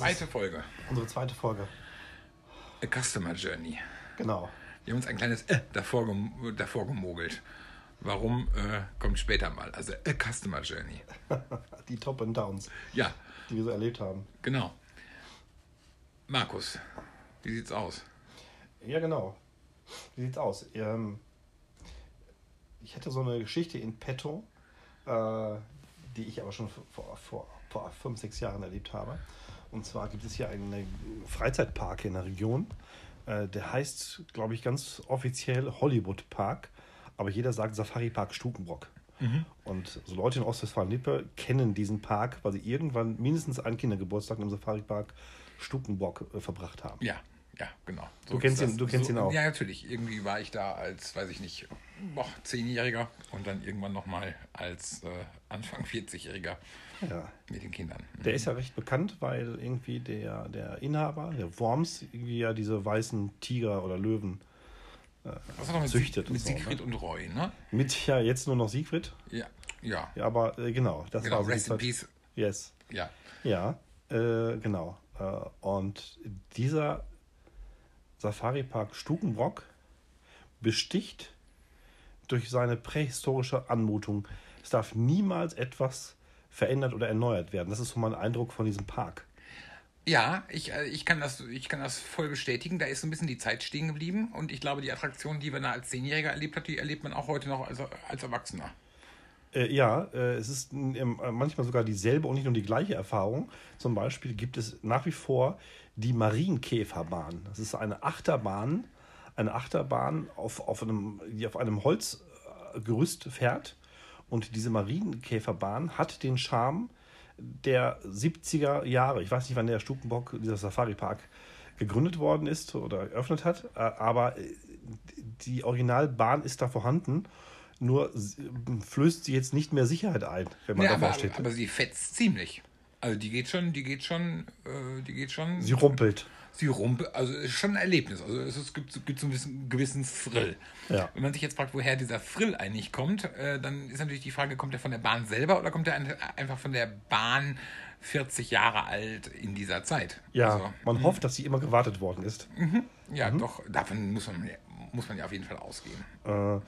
zweite Folge. Unsere zweite Folge. A Customer Journey. Genau. Wir haben uns ein kleines äh davor, gem davor gemogelt. Warum, äh, kommt später mal. Also A Customer Journey. Die Top and Downs, Ja, die wir so erlebt haben. genau. Markus, wie sieht's aus? Ja, genau. Wie sieht's aus? Ähm, ich hätte so eine Geschichte in petto, äh, die ich aber schon vor, vor, vor fünf, sechs Jahren erlebt habe. Und zwar gibt es hier einen Freizeitpark in der Region. Äh, der heißt, glaube ich, ganz offiziell Hollywood Park. Aber jeder sagt Safari Park Stukenbrock. Und so Leute in Ostwestfalen-Lippe kennen diesen Park, weil sie irgendwann mindestens einen Kindergeburtstag im Safari Park Stukenbrock äh, verbracht haben. Ja, ja, genau. Du kennst ihn- du kennst ihn auch. Ja, natürlich. Irgendwie war ich da als, weiß ich nicht, boah, Zehnjähriger und dann irgendwann nochmal als äh, Anfang 40-Jähriger Ja. mit den Kindern. Der ist ja recht bekannt, weil irgendwie der, der Inhaber, der Worms, irgendwie ja diese weißen Tiger oder Löwen Was hat er mit, züchtet mit und so, Siegfried und Roy, ne? mit ja jetzt nur noch Siegfried. Ja, ja. Ja, aber äh, genau, das genau, war Rest in. Peace. Yes. Ja. Ja, äh, genau. Äh, und dieser Safari-Park Stukenbrock besticht durch seine prähistorische Anmutung. Es darf niemals etwas verändert oder erneuert werden. Das ist so mein Eindruck von diesem Park. Ja, ich, äh, ich, kann das, ich kann das voll bestätigen. Da ist so ein bisschen die Zeit stehen geblieben. Und ich glaube, die Attraktion, die man da als Zehnjähriger erlebt hat, die erlebt man auch heute noch als, als Erwachsener. Äh, ja, äh, es ist ähm, manchmal sogar dieselbe und nicht nur die gleiche Erfahrung. Zum Beispiel gibt es nach wie vor die Marienkäferbahn. Das ist eine Achterbahn, eine Achterbahn, auf, auf einem, die auf einem Holzgerüst fährt. Und diese Marienkäferbahn hat den Charme der 70er Jahre. Ich weiß nicht, wann der Stukenbock, dieser Safari-Park, gegründet worden ist oder eröffnet hat, äh, aber äh, die Originalbahn ist da vorhanden. Nur flößt sie jetzt nicht mehr Sicherheit ein, wenn man Ja, davor aber, steht. aber sie fetzt ziemlich. Also die geht schon, die geht schon, äh, die geht schon. sie rumpelt. Sie rumpelt, also es ist schon ein Erlebnis. Also es, gibt, gibt so einen gewissen, Thrill. Ja. Wenn man sich jetzt fragt, woher dieser Thrill eigentlich kommt, äh, dann ist natürlich die Frage, kommt er von der Bahn selber oder kommt er ein- einfach von der Bahn 40 Jahre alt in dieser Zeit? Ja, Also, man hofft, dass sie immer gewartet worden ist. ja, doch, davon muss man, muss man ja auf jeden Fall ausgehen. Äh,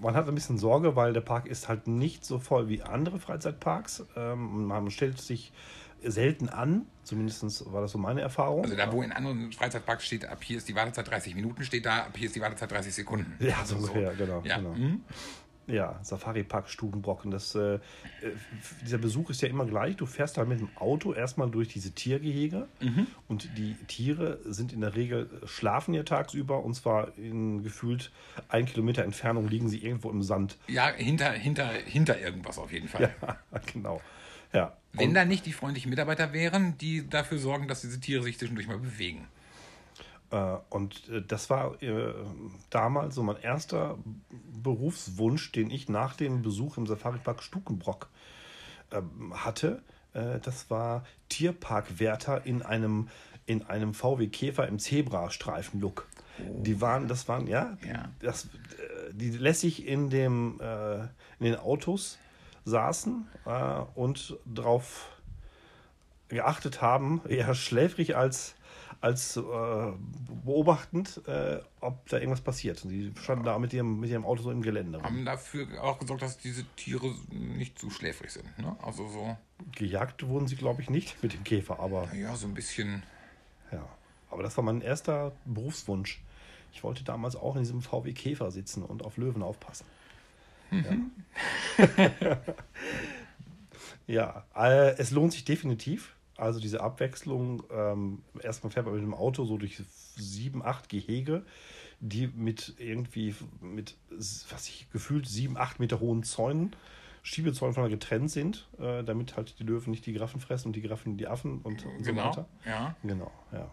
man hat ein bisschen Sorge, weil der Park ist halt nicht so voll wie andere Freizeitparks. Ähm, man stellt sich selten an, zumindest war das so meine Erfahrung. Also da, wo in anderen Freizeitparks steht, ab hier ist die Wartezeit 30 Minuten, steht da, ab hier ist die Wartezeit 30 Sekunden. Ja, Also so ungefähr, genau, Ja. genau. mhm. Ja, Safari-Park Stubenbrocken. Das, äh, äh, dieser Besuch ist ja immer gleich. Du fährst da mit dem Auto erstmal durch diese Tiergehege und die Tiere sind in der Regel, schlafen ja tagsüber und zwar in gefühlt ein Kilometer Entfernung liegen sie irgendwo im Sand. Ja, hinter, hinter, hinter irgendwas auf jeden Fall. Ja, genau. Ja. Wenn da nicht die freundlichen Mitarbeiter wären, die dafür sorgen, dass diese Tiere sich zwischendurch mal bewegen. Äh, Und äh, das war äh, damals so mein erster Berufswunsch, den ich nach dem Besuch im Safari-Park Stukenbrock ähm, hatte. Das war Tierparkwärter in einem, in einem VW Käfer im Zebrastreifen-Look. Die waren, das waren, ja, Ja. Das, die lässig in, dem, in den Autos saßen und darauf geachtet haben, eher schläfrig als, als äh, beobachtend, äh, ob da irgendwas passiert. Und die standen da mit ihrem, mit ihrem Auto so im Gelände. Haben dafür auch gesorgt, dass diese Tiere nicht zu schläfrig sind. Ne? Also so, Gejagt wurden sie, glaube ich, nicht mit dem Käfer, aber ja, so ein bisschen. ja. Aber das war mein erster Berufswunsch. Ich wollte damals auch in diesem VW Käfer sitzen und auf Löwen aufpassen. Ja, ja äh, es lohnt sich definitiv. Also diese Abwechslung, ähm, erstmal fährt man mit dem Auto so durch sieben, acht Gehege, die mit irgendwie, mit, was ich gefühlt, sieben, acht Meter hohen Zäunen, Schiebezäunen voneinander getrennt sind, äh, damit halt die Löwen nicht die Giraffen fressen und die Giraffen die Affen und, und so Genau. weiter. Ja. Genau, ja.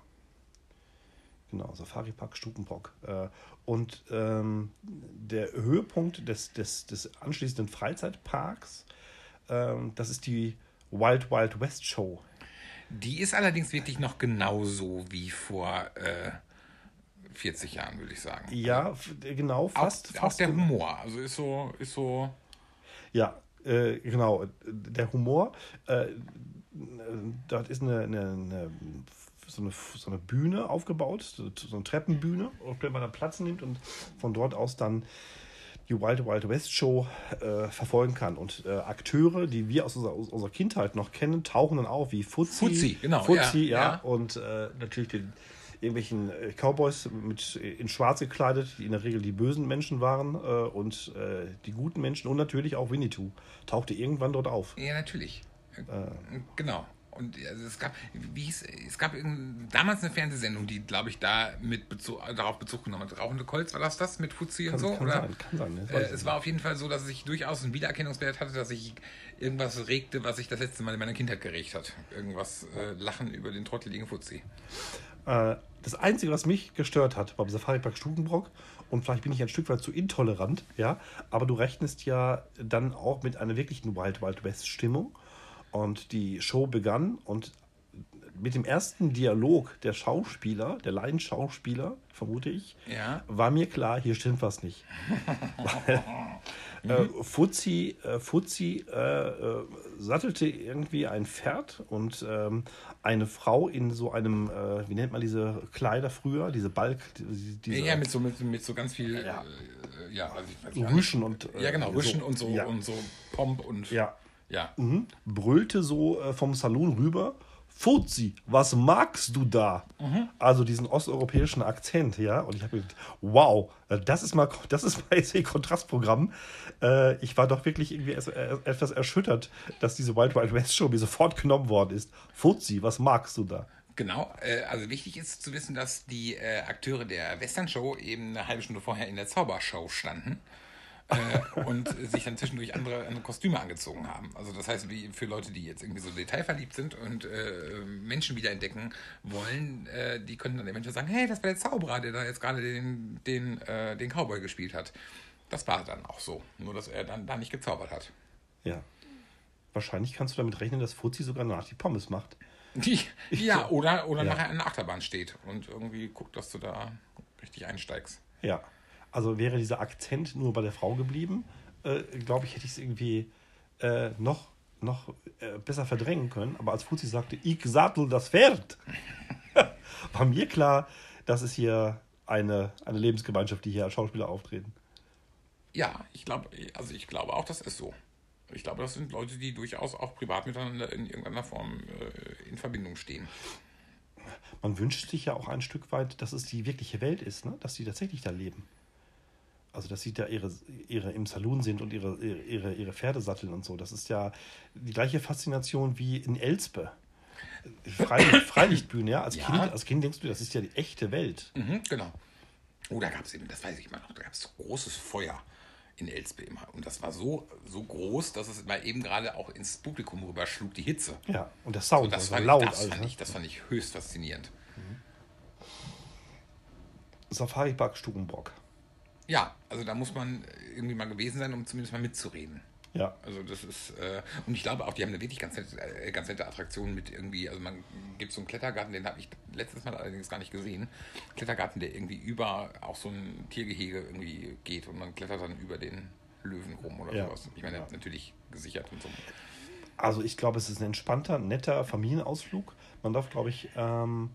Genau, Safari Park Stukenbrock. Äh, Und ähm, der Höhepunkt des, des, des anschließenden Freizeitparks, ähm, das ist die Wild Wild West Show. Die ist allerdings wirklich noch genauso wie vor äh, 40 Jahren, würde ich sagen. Ja, genau, fast. auch, auch fast der genau. Humor. Also ist so, ist so. Ja, äh, genau. Der Humor. Äh, dort ist eine, eine, eine, so, eine, so eine Bühne aufgebaut, so eine Treppenbühne, auf der man dann Platz nimmt und von dort aus dann die Wild Wild West Show äh, verfolgen kann. Und äh, Akteure, die wir aus unserer, aus unserer, Kindheit noch kennen, tauchen dann auf, wie Fuzzi. Fuzzi, genau. Fuzzi, ja. ja. Und äh, natürlich den irgendwelchen äh, Cowboys mit, in schwarz gekleidet, die in der Regel die bösen Menschen waren äh, und äh, die guten Menschen und natürlich auch Winnetou tauchte irgendwann dort auf. Ja, natürlich. genau. Und also es gab, wie hieß, es gab damals eine Fernsehsendung, die, glaube ich, da mit Bezug, darauf Bezug genommen hat. Rauchende Kolz, war das das mit Fuzzi und so? Kann oder? sein, kann sein. Äh, es war auf jeden Fall so, dass ich durchaus einen Wiedererkennungswert hatte, dass ich irgendwas regte, was ich das letzte Mal in meiner Kindheit geregt hat. Irgendwas äh, Lachen über den trotteligen Fuzzi. Äh, das Einzige, was mich gestört hat, war Safari Park Stukenbrock, und vielleicht bin ich ein Stück weit zu intolerant, ja, aber du rechnest ja dann auch mit einer wirklichen Wild Wild West Stimmung. Und die Show begann und mit dem ersten Dialog der Schauspieler, der Laienschauspieler, vermute ich, ja. war mir klar, hier stimmt was nicht. Äh, Fuzzi, äh, Fuzzi äh, äh, sattelte irgendwie ein Pferd und ähm, eine Frau in so einem, äh, wie nennt man diese Kleider früher, diese Balk, diese, ja, mit so, mit, mit so ganz viel, ja, äh, ja also Rüschen und ja genau, Rüschen so, und so ja. und so Pomp und ja, ja. Mhm. Brüllte so äh, vom Salon rüber. Fuzzi, was magst du da? Mhm. Also diesen osteuropäischen Akzent, ja. Und ich habe gedacht, wow, äh, das ist mal, das ist mal jetzt ein Kontrastprogramm. Äh, ich war doch wirklich irgendwie äh, etwas erschüttert, dass diese Wild Wild West Show mir sofort genommen worden ist. Fuzzi, was magst du da? Genau, äh, also wichtig ist zu wissen, dass die äh, Akteure der Western Show eben eine halbe Stunde vorher in der Zaubershow standen äh, und sich dann zwischendurch andere, andere, Kostüme angezogen haben. Also das heißt, wie für Leute, die jetzt irgendwie so detailverliebt sind und äh, Menschen wiederentdecken wollen, äh, die können dann eventuell sagen, hey, das war der Zauberer, der da jetzt gerade den, den, äh, den Cowboy gespielt hat. Das war dann auch so, nur dass er dann da nicht gezaubert hat. Ja. Wahrscheinlich kannst du damit rechnen, dass Fuzzi sogar nach die Pommes macht. Die, ja, oder, oder ja. nachher an der Achterbahn steht und irgendwie guckt, dass du da richtig einsteigst. Ja. Also wäre dieser Akzent nur bei der Frau geblieben, äh, glaube ich, hätte ich es irgendwie äh, noch, noch äh, besser verdrängen können. Aber als Fuzzi sagte, ich sattel das Pferd, war mir klar, das ist hier eine, eine Lebensgemeinschaft, die hier als Schauspieler auftreten. Ja, ich glaube, also ich glaube auch, das ist so. Ich glaube, das sind Leute, die durchaus auch privat miteinander in irgendeiner Form äh, in Verbindung stehen. Man wünscht sich ja auch ein Stück weit, dass es die wirkliche Welt ist, ne? dass die tatsächlich da leben. Also, dass sie da ihre, ihre im Saloon sind und ihre, ihre, ihre Pferde satteln und so. Das ist ja die gleiche Faszination wie in Elspe. Freilicht, Freilichtbühne, ja. Als, ja. Kind, als Kind denkst du, das ist ja die echte Welt. Mhm, genau. Oh, da gab es eben, das weiß ich mal noch, da gab es großes Feuer in Elspe immer. Und das war so, so groß, dass es mal eben gerade auch ins Publikum rüberschlug, die Hitze. Ja, und der Sound, so, das, war laut. Das, also, fand ich, das fand ich höchst faszinierend. Mhm. Safari Park Stubenbock. Ja, also da muss man irgendwie mal gewesen sein, um zumindest mal mitzureden. Ja. Also das ist, äh, und ich glaube auch, die haben eine wirklich ganz nette, äh, ganz nette Attraktion mit irgendwie, also man gibt so einen Klettergarten, den habe ich letztes Mal allerdings gar nicht gesehen. Klettergarten, der irgendwie über auch so ein Tiergehege irgendwie geht und man klettert dann über den Löwen rum oder ja. sowas. Ich meine, ja. natürlich gesichert und so. Also ich glaube, es ist ein entspannter, netter Familienausflug. Man darf, glaube ich, ähm,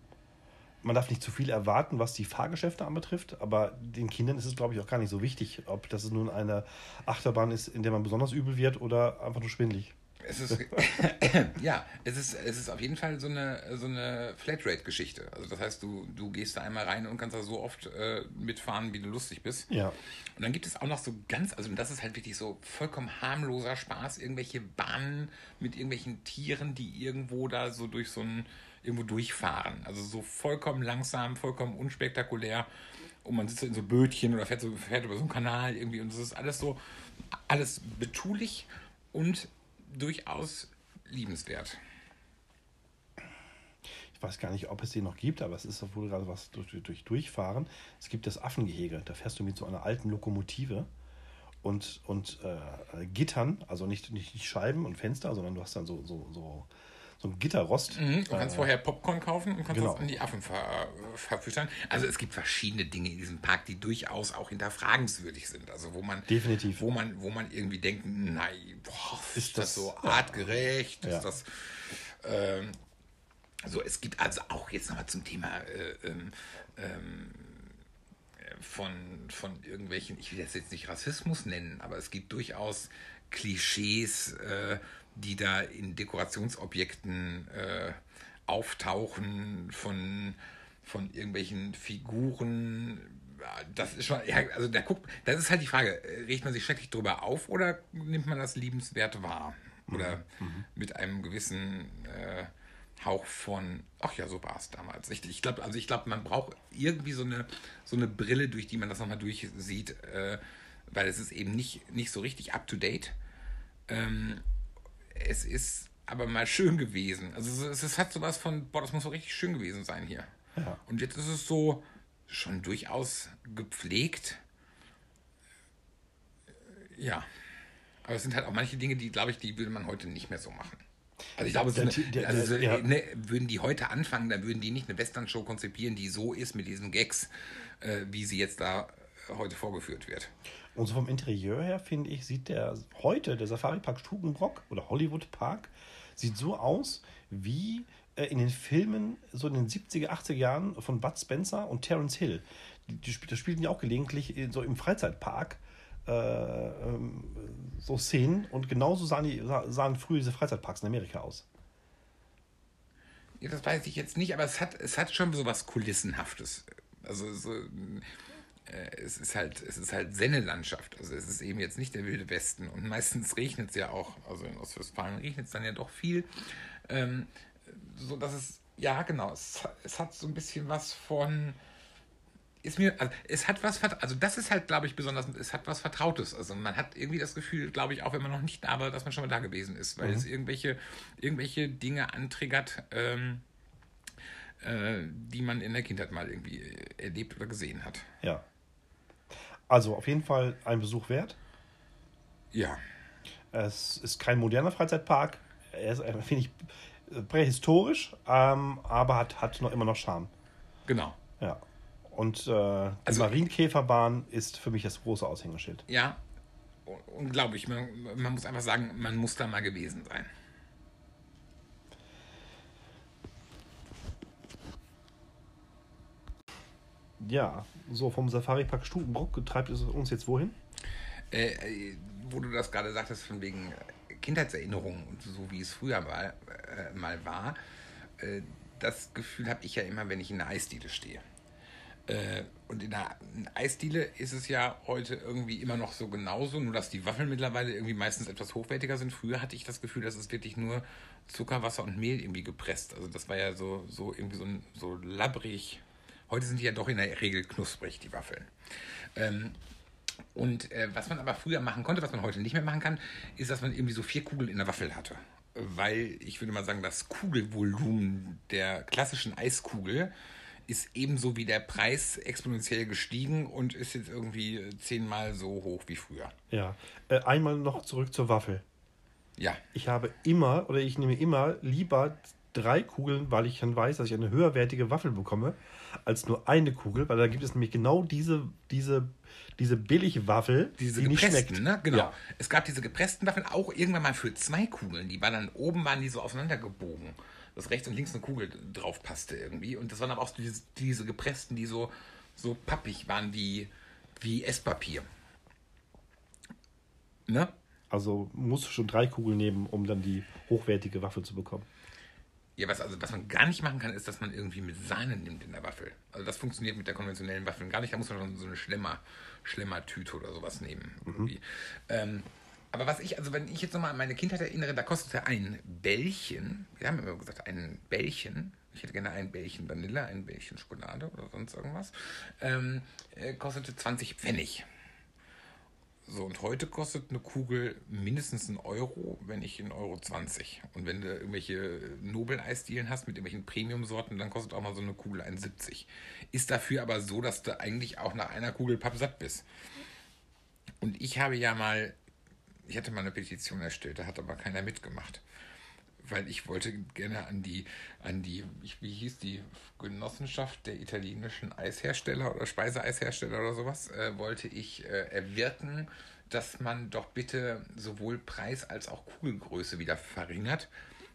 man darf nicht zu viel erwarten, was die Fahrgeschäfte anbetrifft, aber den Kindern ist es, glaube ich, auch gar nicht so wichtig, ob das nun eine Achterbahn ist, in der man besonders übel wird oder einfach nur schwindlig. Es ist, ja, es ist, es ist auf jeden Fall so eine, so eine Flatrate-Geschichte. Also das heißt, du, du gehst da einmal rein und kannst da so oft äh, mitfahren, wie du lustig bist. Ja. Und dann gibt es auch noch so ganz, also das ist halt wirklich so vollkommen harmloser Spaß, irgendwelche Bahnen mit irgendwelchen Tieren, die irgendwo da so durch so ein irgendwo durchfahren. Also so vollkommen langsam, vollkommen unspektakulär. Und man sitzt in so Bötchen oder fährt, so, fährt über so einen Kanal irgendwie. Und das ist alles so, alles betulich und durchaus liebenswert. Ich weiß gar nicht, ob es den noch gibt, aber es ist wohl gerade was durch, durch Durchfahren. Es gibt das Affengehege. Da fährst du mit so einer alten Lokomotive und, und äh, Gittern, also nicht, nicht, nicht Scheiben und Fenster, sondern du hast dann so, so, so so ein Gitterrost. Mhm, du kannst äh, vorher Popcorn kaufen und kannst genau. das an die Affen ver, verfüttern. Also es gibt verschiedene Dinge in diesem Park, die durchaus auch hinterfragenswürdig sind. Also wo man definitiv, wo man, wo man irgendwie denkt, nein, boah, ist, ist das, das, so artgerecht? Ja. Ist das Ähm, so, es gibt also auch jetzt nochmal zum Thema äh, ähm, ähm, von, von irgendwelchen, ich will das jetzt nicht Rassismus nennen, aber es gibt durchaus Klischees, äh, die da in Dekorationsobjekten äh, auftauchen, von, von irgendwelchen Figuren. Das ist schon, ja, also da guckt, das ist halt die Frage, regt man sich schrecklich drüber auf oder nimmt man das liebenswert wahr? Oder mhm. mit einem gewissen äh, Hauch von, ach ja, so war es damals. Ich, ich glaube, also ich glaube, man braucht irgendwie so eine, so eine Brille, durch die man das nochmal durchsieht, äh, weil es ist eben nicht, nicht so richtig up to date. Ähm, es ist aber mal schön gewesen. Also es, es hat sowas von, boah, das muss so richtig schön gewesen sein hier. Ja. Und jetzt ist es so schon durchaus gepflegt. Ja. Aber es sind halt auch manche Dinge, die, glaube ich, die würde man heute nicht mehr so machen. Also ich glaube, eine, der, also ja. ne, würden die heute anfangen, dann würden die nicht eine Western-Show konzipieren, die so ist mit diesen Gags, äh, wie sie jetzt da heute vorgeführt wird. Und so vom Interieur her, finde ich, sieht der heute, der Safari Park Stubenbrock oder Hollywood Park, sieht so aus wie äh, in den Filmen so in den 70er, 80er Jahren von Bud Spencer und Terence Hill. Die, die, die spielten ja auch gelegentlich so im Freizeitpark äh, ähm, so Szenen und genauso sahen, die, sahen früher diese Freizeitparks in Amerika aus. Ja, das weiß ich jetzt nicht, aber es hat, es hat schon so was Kulissenhaftes. Also so, es ist halt, es ist halt Sennelandschaft. Also es ist eben jetzt nicht der wilde Westen. Und meistens regnet es ja auch, also in Ostwestfalen regnet es dann ja doch viel. Ähm, so dass es, ja genau, es, es hat so ein bisschen was von ist mir, also es hat was, also das ist halt, glaube ich, besonders, es hat was Vertrautes. Also man hat irgendwie das Gefühl, glaube ich, auch wenn man noch nicht da war, dass man schon mal da gewesen ist, weil mhm. es irgendwelche, irgendwelche Dinge antriggert, ähm, äh, die man in der Kindheit mal irgendwie erlebt oder gesehen hat. Ja. Also auf jeden Fall ein Besuch wert. Ja. Es ist kein moderner Freizeitpark. Er ist, äh, finde ich, prähistorisch, ähm, aber hat, hat noch immer noch Charme. Genau. Ja. Und äh, die also, Marienkäferbahn ist für mich das große Aushängeschild. Ja, unglaublich. Man, man muss einfach sagen, man muss da mal gewesen sein. Ja, so vom Safari-Park Stubenbrock treibt es uns jetzt wohin? Äh, äh, wo du das gerade sagtest, von wegen Kindheitserinnerungen und so wie es früher mal, äh, mal war, äh, das Gefühl habe ich ja immer, wenn ich in der Eisdiele stehe. Äh, und in der Eisdiele ist es ja heute irgendwie immer noch so genauso, nur dass die Waffeln mittlerweile irgendwie meistens etwas hochwertiger sind. Früher hatte ich das Gefühl, dass es wirklich nur Zucker, Wasser und Mehl irgendwie gepresst. Also das war ja so, so irgendwie so, so labbrig. Heute sind die ja doch in der Regel knusprig, die Waffeln. Ähm, und äh, was man aber früher machen konnte, was man heute nicht mehr machen kann, ist, dass man irgendwie so vier Kugeln in der Waffel hatte. Weil ich würde mal sagen, das Kugelvolumen der klassischen Eiskugel ist ebenso wie der Preis exponentiell gestiegen und ist jetzt irgendwie zehnmal so hoch wie früher. Ja. Äh, einmal noch zurück zur Waffel. Ja. Ich habe immer oder ich nehme immer lieber drei Kugeln, weil ich dann weiß, dass ich eine höherwertige Waffel bekomme, als nur eine Kugel, weil da gibt es nämlich genau diese, diese, diese Billigwaffel, diese die nicht schmeckt. Ne? Genau. Ja. Es gab diese gepressten Waffeln auch irgendwann mal für zwei Kugeln. Die waren dann oben waren die so auseinandergebogen dass rechts und links eine Kugel drauf passte irgendwie. Und das waren aber auch diese, diese gepressten, die so, so pappig waren wie, wie Esspapier. Ne? Also musst du schon drei Kugeln nehmen, um dann die hochwertige Waffel zu bekommen. Ja, was, also, was man gar nicht machen kann, ist, dass man irgendwie mit Sahne nimmt in der Waffel. Also das funktioniert mit der konventionellen Waffel gar nicht. Da muss man schon so eine Schlemmer, Schlemmertüte oder sowas nehmen. Mhm. Ähm, aber was ich, also wenn ich jetzt nochmal an meine Kindheit erinnere, da kostete ein Bällchen, wir haben immer gesagt, ein Bällchen, ich hätte gerne ein Bällchen Vanille, ein Bällchen Schokolade oder sonst irgendwas, ähm, äh, kostete 20 Pfennig. So, und heute kostet eine Kugel mindestens einen Euro, wenn nicht einen Euro 20. Und wenn du irgendwelche Nobel-Eisdielen hast mit irgendwelchen Premium-Sorten, dann kostet auch mal so eine Kugel 1,70. Ist dafür aber so, dass du eigentlich auch nach einer Kugel pappsatt bist. Und ich habe ja mal ich hatte mal eine Petition erstellt, da hat aber keiner mitgemacht. Weil ich wollte gerne an die, an die, wie hieß die Genossenschaft der italienischen Eishersteller oder Speiseeishersteller oder sowas, äh, wollte ich äh, erwirken, dass man doch bitte sowohl Preis als auch Kugelgröße wieder verringert,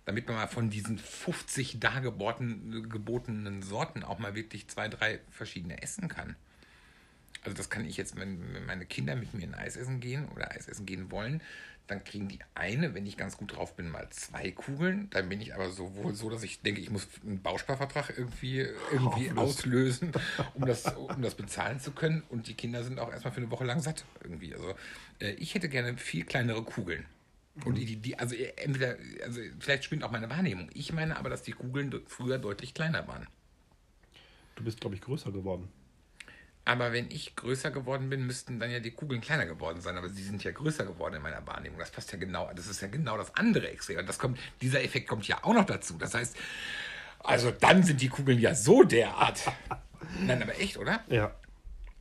damit man mal von diesen 50 dargebotenen gebotenen Sorten auch mal wirklich zwei, drei verschiedene essen kann. Also das kann ich jetzt, wenn, meine Kinder mit mir ein Eis essen gehen oder Eis essen gehen wollen, dann kriegen die eine, wenn ich ganz gut drauf bin, mal zwei Kugeln. Dann bin ich aber sowohl so, dass ich denke, ich muss einen Bausparvertrag irgendwie, irgendwie auslösen, um das, um das bezahlen zu können. Und die Kinder sind auch erstmal für eine Woche lang satt irgendwie. Also äh, ich hätte gerne viel kleinere Kugeln. Und die, die, also entweder, also vielleicht spinnt auch meine Wahrnehmung. Ich meine aber, dass die Kugeln früher deutlich kleiner waren. Du bist, glaube ich, größer geworden. Aber wenn ich größer geworden bin, müssten dann ja die Kugeln kleiner geworden sein. Aber sie sind ja größer geworden in meiner Wahrnehmung. Das passt ja genau, das ist ja genau das andere Extrem. Und das kommt, dieser Effekt kommt ja auch noch dazu. Das heißt, also dann sind die Kugeln ja so derart. Nein, aber echt, oder? Ja.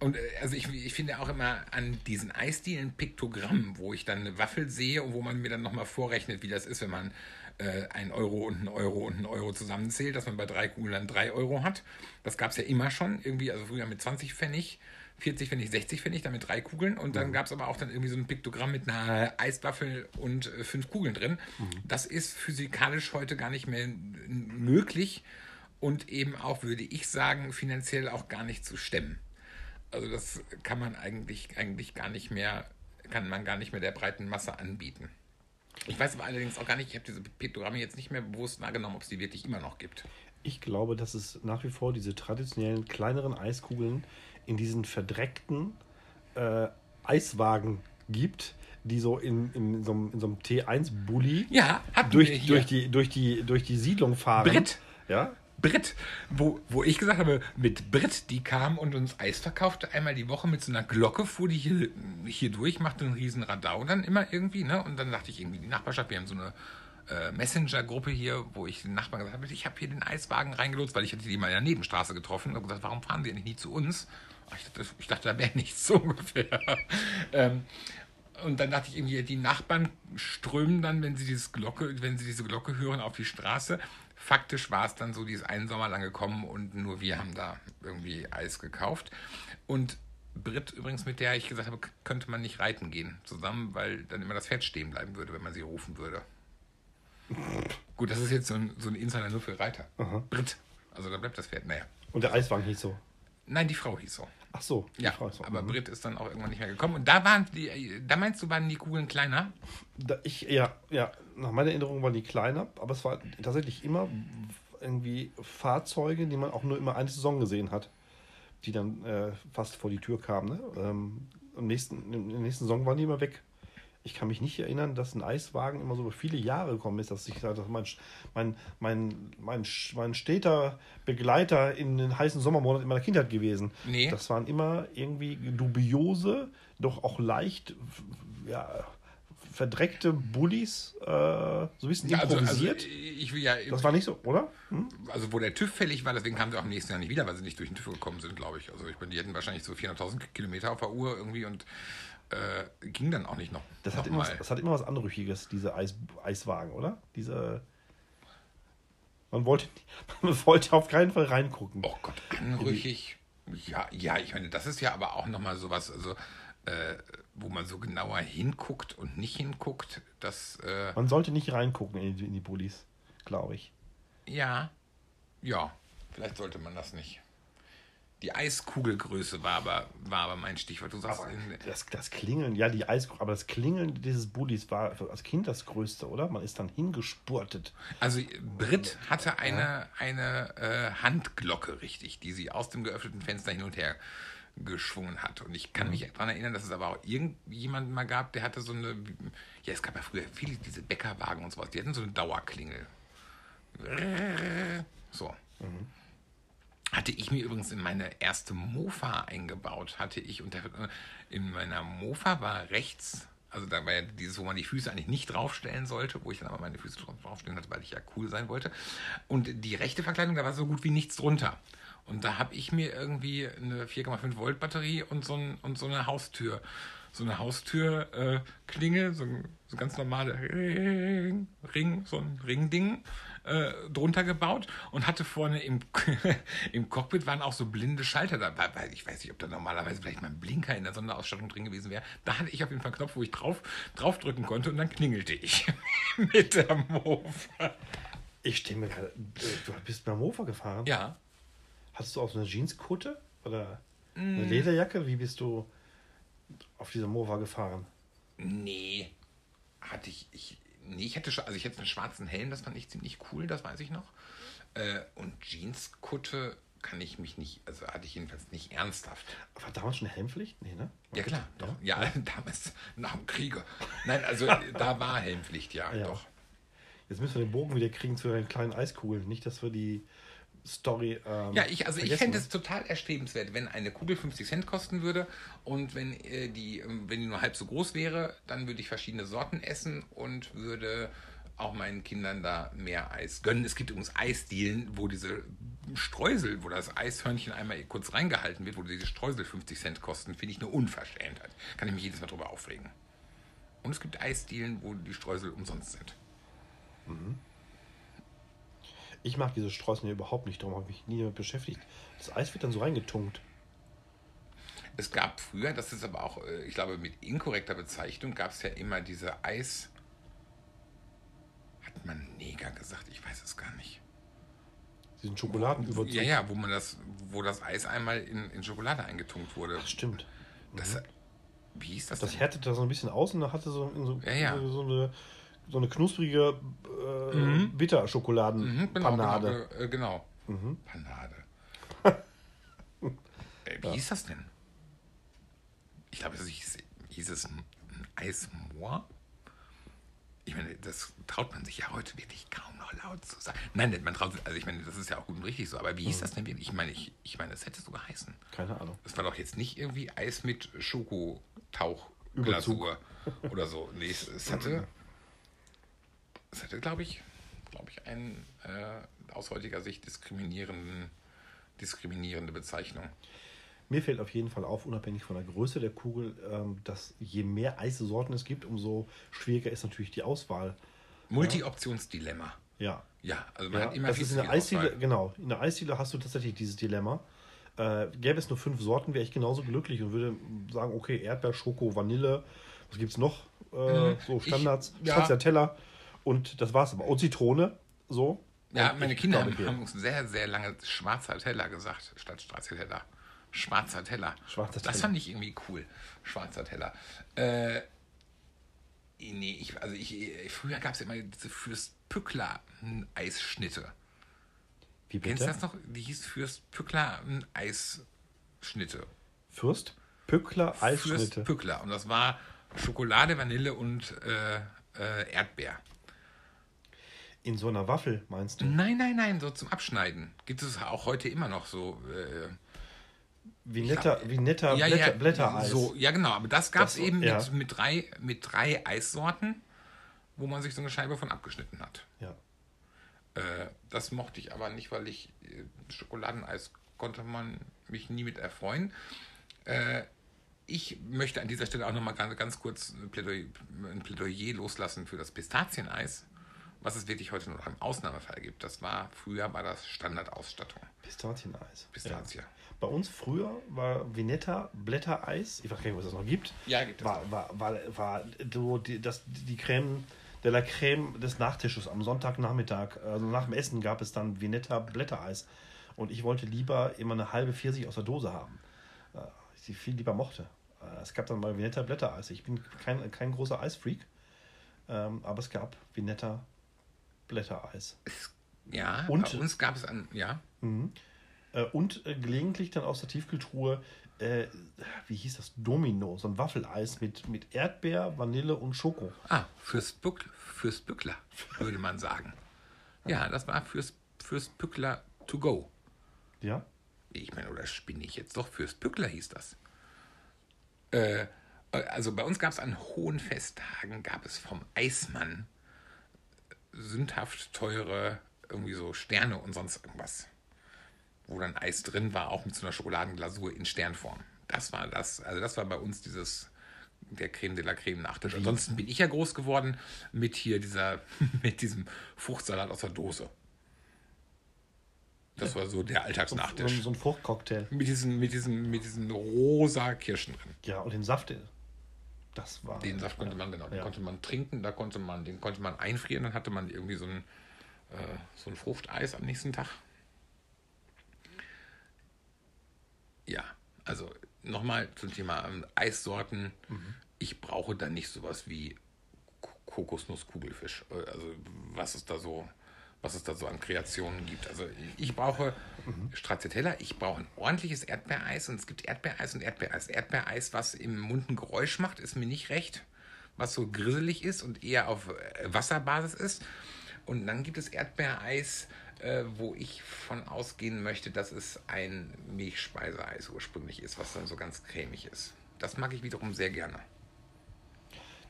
Und äh, also ich, ich finde auch immer an diesen Eisdielen Piktogrammen, wo ich dann eine Waffel sehe und wo man mir dann nochmal vorrechnet, wie das ist, wenn man äh, ein Euro und ein Euro und ein Euro zusammenzählt, dass man bei drei Kugeln dann drei Euro hat. Das gab es ja immer schon, irgendwie, also früher mit 20 Pfennig, 40 Pfennig, 60 Pfennig, dann mit drei Kugeln. Und dann mhm. gab es aber auch dann irgendwie so ein Piktogramm mit einer Eiswaffel und äh, fünf Kugeln drin. Mhm. Das ist physikalisch heute gar nicht mehr möglich und eben auch, würde ich sagen, finanziell auch gar nicht zu stemmen. Also das kann man eigentlich, eigentlich gar nicht mehr, kann man gar nicht mehr der breiten Masse anbieten. Ich weiß aber allerdings auch gar nicht, ich habe diese Piktogramme jetzt nicht mehr bewusst wahrgenommen, ob es die wirklich immer noch gibt. Ich glaube, dass es nach wie vor diese traditionellen kleineren Eiskugeln in diesen verdreckten äh, Eiswagen gibt, die so in, in, so, einem, in so einem T1-Bully ja, durch, durch, die, durch, die, durch die Siedlung fahren. Brit. Ja, Brit, wo, wo ich gesagt habe, mit Brit, die kam und uns Eis verkaufte, einmal die Woche mit so einer Glocke, fuhr die hier, hier durch, machte einen riesen Radau dann immer irgendwie, ne? Und dann dachte ich irgendwie, die Nachbarschaft, wir haben so eine äh, Messenger-Gruppe hier, wo ich den Nachbarn gesagt habe, ich habe hier den Eiswagen reingelotst, weil ich hatte die mal in der Nebenstraße getroffen und gesagt, warum fahren sie eigentlich nie zu uns? Ich dachte, ich dachte da wäre nichts so ungefähr. ähm, und dann dachte ich irgendwie, die Nachbarn strömen dann, wenn sie Glocke, wenn sie diese Glocke hören, auf die Straße faktisch war es dann so, die ist einen Sommer lang gekommen und nur wir haben da irgendwie Eis gekauft. Und Brit übrigens, mit der ich gesagt habe, könnte man nicht reiten gehen zusammen, weil dann immer das Pferd stehen bleiben würde, wenn man sie rufen würde. Gut, das ist jetzt so ein, so ein Insider nur für Reiter. Aha. Brit. Also da bleibt das Pferd. Naja. Und der Eiswagen hieß so? Nein, die Frau hieß so. Ach so. Ja, so. aber mhm. Brit ist dann auch irgendwann nicht mehr gekommen. Und da waren die, da meinst du, waren die Kugeln kleiner? Da ich, ja, ja, nach meiner Erinnerung waren die kleiner, aber es war tatsächlich immer irgendwie Fahrzeuge, die man auch nur immer eine Saison gesehen hat, die dann äh, fast vor die Tür kamen. Ne? Ähm, im nächsten, in der nächsten Saison waren die immer weg ich kann mich nicht erinnern, dass ein Eiswagen immer so über viele Jahre gekommen ist, dass ich dass mein, mein, mein, mein, mein steter Begleiter in den heißen Sommermonaten in meiner Kindheit gewesen. Nee. Das waren immer irgendwie dubiose, doch auch leicht ja, verdreckte Bullies, äh, so ein bisschen ja, improvisiert. Also, also ich will ja, das war nicht so, oder? Hm? Also wo der TÜV fällig war, deswegen kamen sie auch im nächsten Jahr nicht wieder, weil sie nicht durch den TÜV gekommen sind, glaube ich. Also ich bin, die hätten wahrscheinlich so 400.000 Kilometer auf der Uhr irgendwie und äh, ging dann auch nicht noch. Das, noch hat, immer was, das hat immer was Anrüchiges, diese Eis, Eiswagen, oder? Diese. Man wollte, man wollte auf keinen Fall reingucken. Oh Gott, anrüchig. Ja, ja, ich meine, das ist ja aber auch nochmal sowas, also, äh, wo man so genauer hinguckt und nicht hinguckt. Das, äh, man sollte nicht reingucken in die, in die Bullis, glaube ich. Ja, ja, vielleicht sollte man das nicht. Die Eiskugelgröße war aber, war aber mein Stichwort. Du sagst, das, das Klingeln, ja, die Eis, aber das Klingeln dieses Bullis war als Kind das Größte, oder? Man ist dann hingespurtet. Also Brit hatte eine, ja. eine äh, Handglocke, richtig, die sie aus dem geöffneten Fenster hin und her geschwungen hat. Und ich kann mhm. mich daran erinnern, dass es aber auch irgendjemanden mal gab, der hatte so eine, ja, es gab ja früher viele diese Bäckerwagen und sowas, die hatten so eine Dauerklingel. So. Mhm. Hatte ich mir übrigens in meine erste Mofa eingebaut, hatte ich und in meiner Mofa war rechts, also da war ja dieses, wo man die Füße eigentlich nicht draufstellen sollte, wo ich dann aber meine Füße draufstellen hatte, weil ich ja cool sein wollte. Und die rechte Verkleidung, da war so gut wie nichts drunter. Und da habe ich mir irgendwie eine 4,5 Volt Batterie und so, ein, und so eine Haustür so eine Haustür äh, so, so ganz normale Ring, Ring, so ein Ringding äh, drunter gebaut und hatte vorne im, im Cockpit waren auch so blinde Schalter dabei. Weil ich weiß nicht, ob da normalerweise vielleicht mal ein Blinker in der Sonderausstattung drin gewesen wäre. Da hatte ich auf jeden Fall einen Knopf, wo ich drauf, drauf drücken konnte und dann klingelte ich mit der Mofa. Ich stehe mir gerade. Du bist beim Mofa gefahren? Ja. Hattest du auch so eine Jeanskutte? Oder eine Lederjacke? Wie bist du auf dieser Mofa gefahren? Nee, hatte ich, ich nee, ich hätte schon, also ich hätte einen schwarzen Helm, das fand ich ziemlich cool, das weiß ich noch. Äh, und Jeanskutte kann ich mich nicht, also hatte ich jedenfalls nicht ernsthaft. War damals schon Helmpflicht? Nee, ne? Ja klar, doch. Ja, damals nach dem Kriege. Nein, also da war Helmpflicht, ja, Ja. doch. Jetzt müssen wir den Bogen wieder kriegen zu den kleinen Eiskugeln. Nicht, dass wir die Story. Ähm, Ja, ich, also ich fände es total erstrebenswert, wenn eine Kugel 50 Cent kosten würde und wenn, äh, die, ähm, wenn die nur halb so groß wäre, dann würde ich verschiedene Sorten essen und würde auch meinen Kindern da mehr Eis gönnen. Es gibt übrigens Eisdielen, wo diese Streusel, wo das Eishörnchen einmal kurz reingehalten wird, wo diese Streusel 50 Cent kosten, finde ich eine Unverschämtheit. Kann ich mich jedes Mal drüber aufregen. Und es gibt Eisdielen, wo die Streusel umsonst sind. Ich mag diese Streusel überhaupt nicht, darum habe ich mich nie damit beschäftigt. Das Eis wird dann so reingetunkt. Es gab früher, das ist aber auch, äh, ich glaube, mit inkorrekter Bezeichnung, gab es ja immer diese Eis. Hat man Neger gesagt? Ich weiß es gar nicht. Diesen Schokoladenüberzug. Ja, ja, wo man das, wo das Eis einmal in, in Schokolade eingetunkt wurde. Das stimmt. Das, wie hieß das, Das denn? härtete so ein bisschen aus und da hatte so, so, Ja, ja. so eine, so eine knusprige äh, Bitterschokoladenpanade. Mhm, genau, genau. Mhm. äh, genau. Panade. äh, wie hieß das denn? Ich glaube, es hieß, hieß es ein, Eismoor. Ich meine, das traut man sich ja heute wirklich kaum noch laut zu sagen. Nein, man traut sich, also ich meine, das ist ja auch gut und richtig so, aber wie Mhm. hieß das denn wirklich? Ich meine, ich, ich meine, es hätte so geheißen. Keine Ahnung. Das war doch jetzt nicht irgendwie Eis mit Schokotauchglasur oder so. Nee, es, es hatte, es hatte, glaube ich, glaube ich, einen äh, aus heutiger Sicht diskriminierenden, diskriminierende Bezeichnung. Mir fällt auf jeden Fall auf, unabhängig von der Größe der Kugel, ähm, dass je mehr Eissorten es gibt, umso schwieriger ist natürlich die Auswahl. Multi-Optionsdilemma. Ja. Ja, also man ja hat immer das viel ist in der Eisdiele, genau. In der Eisdiele hast du tatsächlich dieses Dilemma. Äh, gäbe es nur fünf Sorten, wäre ich genauso glücklich und würde sagen, okay, Erdbeer, Schoko, Vanille, was gibt es noch? Äh, Mhm. so Standards, Ich- ja. Stracciatella und das war's aber. Und Zitrone, so. Ja, meine Kinder haben, haben uns sehr, sehr lange schwarzer Teller gesagt, statt. Schwarzer Teller. Schwarzer Das Teller. fand ich irgendwie cool. Schwarzer Teller. Äh, nee, ich, also ich, früher gab es immer diese Fürst-Pückler Eisschnitte. Wie Kennst du bitte? das noch? Die hieß Fürst-Pückler Eisschnitte. Fürst Pückler Eisschnitte. Fürst-Pückler. Und das war Schokolade, Vanille und äh, äh, Erdbeer. In so einer Waffel, meinst du? Nein, nein, nein, so zum Abschneiden. Gibt es auch heute immer noch so. Äh, Wie netter, wie netter Blätter, Blättereis. So, ja, genau. Aber das gab es eben ja. mit, mit, drei, mit drei Eissorten, wo man sich so eine Scheibe von abgeschnitten hat. Ja. Äh, das mochte ich aber nicht, weil ich äh, Schokoladeneis konnte man mich nie mit erfreuen. Äh, ich möchte an dieser Stelle auch nochmal ganz, ganz kurz ein Plädoyer, ein Plädoyer loslassen für das Pistazieneis, was es wirklich heute nur noch im Ausnahmefall gibt. Das war, früher war das Standardausstattung. Pistazieneis. Pistazie. Ja. Bei uns früher war Vinetta Blättereis, ich weiß gar nicht, was es noch gibt. Ja, gibt es war, noch. war, war, war so die, das, die Creme de la Creme des Nachtisches am Sonntagnachmittag. Also nach dem Essen gab es dann Vinetta Blättereis. Und ich wollte lieber immer eine halbe Pfirsich aus der Dose haben. Äh, Ich sie viel lieber mochte. Äh, Es gab dann mal Vinetta Blättereis. Ich bin kein, kein großer Eisfreak, ähm, aber es gab Vinetta Blättereis. Ja, Und- bei uns gab es an, ja, Äh, und äh, gelegentlich dann aus der Tiefkühltruhe, äh, wie hieß das? Domino, so ein Waffeleis mit, mit Erdbeer, Vanille und Schoko. ah, fürs, Bück, fürs Bückler, würde man sagen. Ja, das war fürs, fürs Bückler to go. Ja? Ich meine, oder spinne ich jetzt doch? Fürs Bückler hieß das. Äh, also bei uns gab es an hohen Festtagen, gab es vom Eismann sündhaft teure irgendwie so Sterne und sonst irgendwas. Wo dann Eis drin war, auch mit so einer Schokoladenglasur in Sternform. Das war das, also das war bei uns dieses der Creme de la Creme Nachtisch. Ansonsten bin ich ja groß geworden mit hier dieser, mit diesem Fruchtsalat aus der Dose. Das war so der So, Alltagsnachtisch. so ein Fruchtcocktail. Mit diesen, mit diesen, mit diesen rosa Kirschen drin. Ja, und den Saft, das war. Den Saft konnte man, genau, den Ja. konnte man trinken, da konnte man, den konnte man einfrieren, dann hatte man irgendwie so ein, äh, so ein Fruchteis am nächsten Tag. Ja, also nochmal zum Thema ähm, Eissorten. Ich brauche da nicht sowas wie Kokosnuss-Kugelfisch. Äh, Also was es da so, was es da so an Kreationen gibt. Also ich brauche Stracciatella, ich brauche ein ordentliches Erdbeereis und es gibt Erdbeereis und Erdbeereis. Erdbeereis, was im Mund ein Geräusch macht, ist mir nicht recht. Was so grisselig ist und eher auf äh, Wasserbasis ist. Und dann gibt es Erdbeereis, äh, wo ich von ausgehen möchte, dass es ein Milchspeiseeis ursprünglich ist, was dann so ganz cremig ist. Das mag ich wiederum sehr gerne.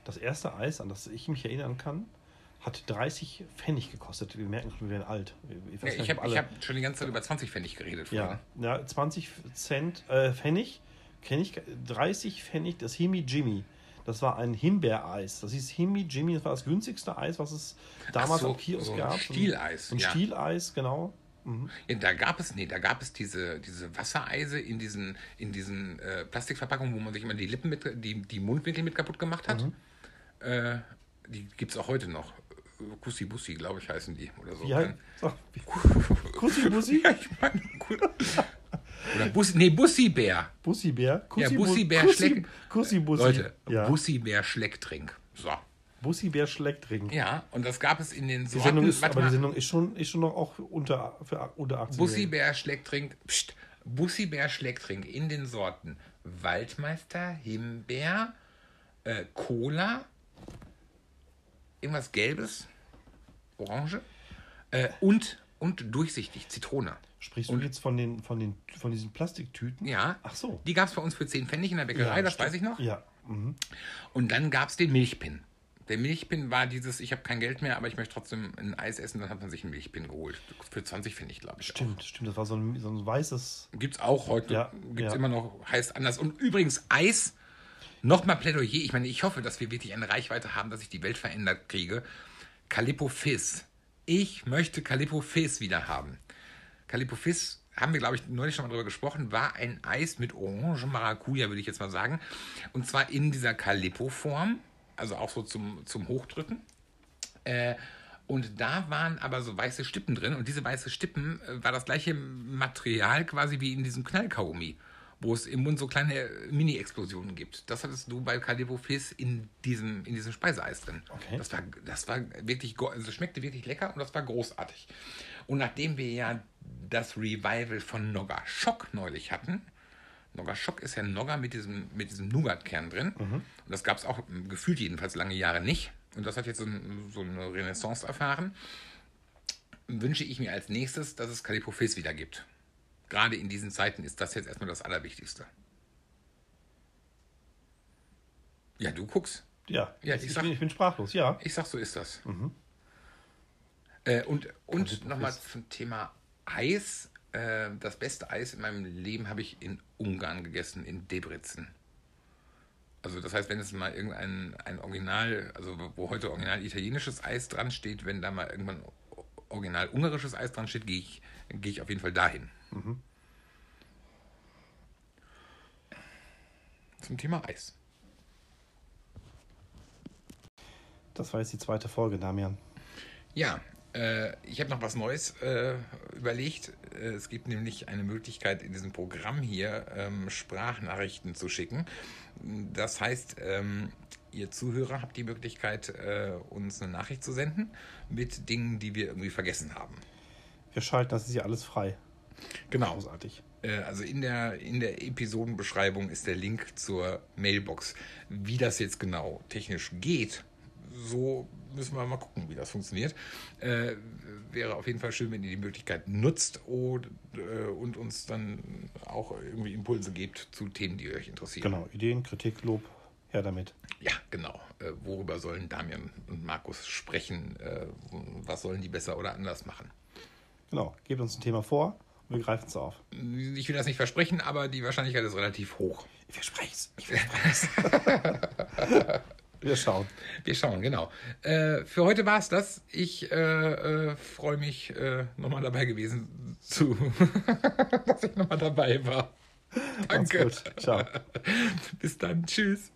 Das erste Eis, an das ich mich erinnern kann, hat 30 Pfennig gekostet. Wir merken schon, wir werden alt. Ich, Ja, ich habe alle- hab schon die ganze Zeit über 20 Pfennig geredet. ja, früher. ja, 20 Cent, äh, Pfennig, kenn ich, 30 Pfennig, das Himi Jimmy. Das war ein Himbeereis. Das hieß Himi Jimmy. Das war das günstigste Eis, was es damals so, am Kiosk so ein gab. Stieleis, Ein ja. Stieleis, genau. Ja, da gab es, nee, da gab es diese, diese Wassereise in diesen, in diesen äh, Plastikverpackungen, wo man sich immer die Lippen mit, die, die Mundwinkel mit kaputt gemacht hat. Mhm. Äh, die gibt es auch heute noch. Kussi Bussi, glaube ich, heißen die. Oder so. Wie- Kussi Bussi? Ja, ich meine. Oder Bussi, nee, Bussi-Bär. Bussi Bär? Kussi Ja, Bu- Bussi Bär Kussi, schlägt. Kussi Bussi. Leute, ja. Bussi-Bär Schlecktrink. So. Bussi Bär schlägt Ring. Ja, und das gab es in den Die Sorten. Sendung ist, aber mal. die Sendung ist schon, ist schon noch auch unter, für unter 18 Bussi-Bär Schlecktrink. Psst. Bussi-Bär Schlecktrink in den Sorten Waldmeister, Himbeer, äh, Cola, irgendwas Gelbes, Orange äh, und, und durchsichtig, Zitrone. Sprichst du jetzt von, den, von, den, von diesen Plastiktüten? Ja. Ach so. Die gab es bei uns für 10 Pfennig in der Bäckerei, das stimmt. weiß ich noch. Ja. Mhm. Und dann gab es den Milchpin. Der Milchpin war dieses, ich habe kein Geld mehr, aber ich möchte trotzdem ein Eis essen, dann hat man sich einen Milchpin geholt. Für 20 Pfennig, glaube ich. Stimmt, stimmt. Das war so ein, so ein weißes. Gibt es auch heute, Ja, gibt es ja. immer noch, heißt anders. Und übrigens Eis, nochmal Plädoyer. Ich meine, ich hoffe, dass wir wirklich eine Reichweite haben, dass ich die Welt verändert kriege. Calippo Fizz. Ich möchte Calippo Fizz wieder haben. Calippo Fizz, haben wir, glaube ich, neulich schon mal drüber gesprochen, war ein Eis mit Orange Maracuja, würde ich jetzt mal sagen. Und zwar in dieser Calippo-Form, also auch so zum, zum Hochdrücken. Äh, und da waren aber so weiße Stippen drin. Und diese weiße Stippen äh, war das gleiche Material quasi wie in diesem Knallkaugummi, wo es im Mund so kleine äh, Mini-Explosionen gibt. Das hattest du bei Calippo Fizz in diesem, in diesem Speiseeis drin. Okay. Das war, das war wirklich, also schmeckte wirklich lecker und das war großartig. Und nachdem wir ja das Revival von Nogga Schock neulich hatten, Nogga Schock ist ja Nogga mit diesem, mit diesem Nougat-Kern drin. Und das gab es auch gefühlt jedenfalls lange Jahre nicht. Und das hat jetzt so, ein, so eine Renaissance erfahren. Wünsche ich mir als nächstes, dass es Calippo Fizz wieder gibt. Gerade in diesen Zeiten ist das jetzt erstmal das Allerwichtigste. Ja, du guckst. Ja, Ja, ich, ich sag- bin, ich bin sprachlos, ja. Ich sag, so ist das. Äh, und und nochmal zum Thema Eis. Äh, das beste Eis in meinem Leben habe ich in Ungarn gegessen, in Debrecen. Also das heißt, wenn es mal irgendein ein Original, also wo heute original italienisches Eis dran steht, wenn da mal irgendwann original ungarisches Eis dran steht, gehe ich, gehe ich auf jeden Fall dahin. Zum Thema Eis. Das war jetzt die zweite Folge, Damian. Ja, äh, ich habe noch was Neues äh, überlegt. Äh, es gibt nämlich eine Möglichkeit, in diesem Programm hier ähm, Sprachnachrichten zu schicken. Das heißt, ähm, ihr Zuhörer habt die Möglichkeit, äh, uns eine Nachricht zu senden mit Dingen, die wir irgendwie vergessen haben. Wir schalten, das ist ja alles frei. Genau. Großartig. Äh, Also in der, in der Episodenbeschreibung ist der Link zur Mailbox. Wie das jetzt genau technisch geht, so müssen wir mal gucken, wie das funktioniert. Äh, wäre auf jeden Fall schön, wenn ihr die Möglichkeit nutzt und, äh, und uns dann auch irgendwie Impulse gebt zu Themen, die euch interessieren. Genau, Ideen, Kritik, Lob, her damit. Ja, genau. Äh, worüber sollen Damian und Markus sprechen? Äh, was sollen die besser oder anders machen? Genau, gebt uns ein Thema vor Wir greifen es auf. Ich will das nicht versprechen, aber die Wahrscheinlichkeit ist relativ hoch. Ich verspreche es. Ich verspreche Wir schauen. Wir schauen, genau. Äh, für heute war es das. Ich äh, äh, freue mich, äh, nochmal dabei gewesen zu, dass ich nochmal dabei war. Danke. Ciao. Bis dann. Tschüss.